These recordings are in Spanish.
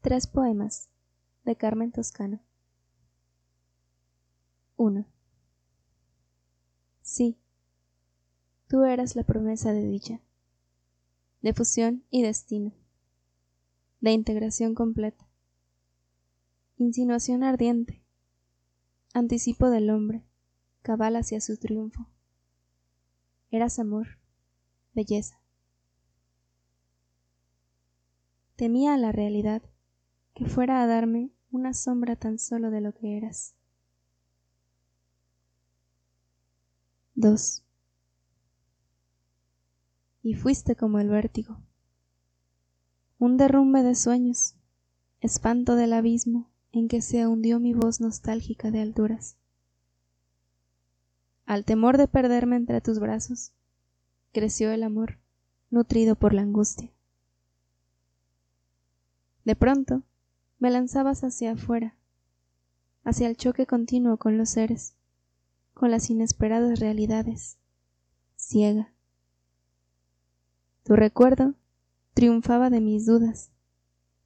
Tres poemas de Carmen Toscano. 1. Sí, tú eras la promesa de dicha, de fusión y destino, de integración completa, insinuación ardiente, anticipo del hombre, cabal hacia su triunfo. Eras amor, belleza. Temía la realidad que fuera a darme una sombra tan solo de lo que eras. 2. Y fuiste como el vértigo, un derrumbe de sueños, espanto del abismo en que se hundió mi voz nostálgica de alturas. Al temor de perderme entre tus brazos, creció el amor, nutrido por la angustia. De pronto, me lanzabas hacia afuera, hacia el choque continuo con los seres, con las inesperadas realidades, ciega. Tu recuerdo triunfaba de mis dudas,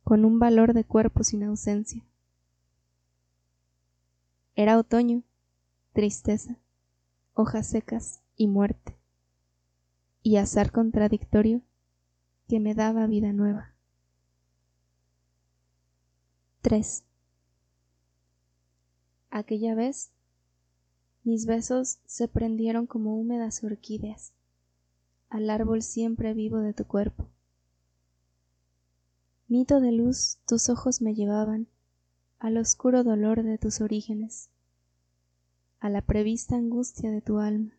con un valor de cuerpo sin ausencia. Era otoño, tristeza, hojas secas y muerte, y azar contradictorio que me daba vida nueva. 3. Aquella vez mis besos se prendieron como húmedas orquídeas al árbol siempre vivo de tu cuerpo. Mito de luz tus ojos me llevaban al oscuro dolor de tus orígenes, a la prevista angustia de tu alma.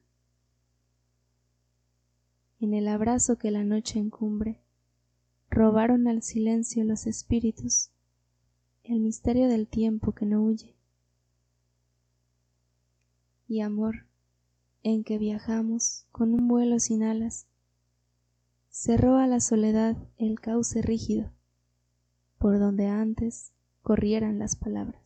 En el abrazo que la noche encumbre, robaron al silencio los espíritus el misterio del tiempo que no huye. Y amor, en que viajamos con un vuelo sin alas, cerró a la soledad el cauce rígido, por donde antes corrieran las palabras.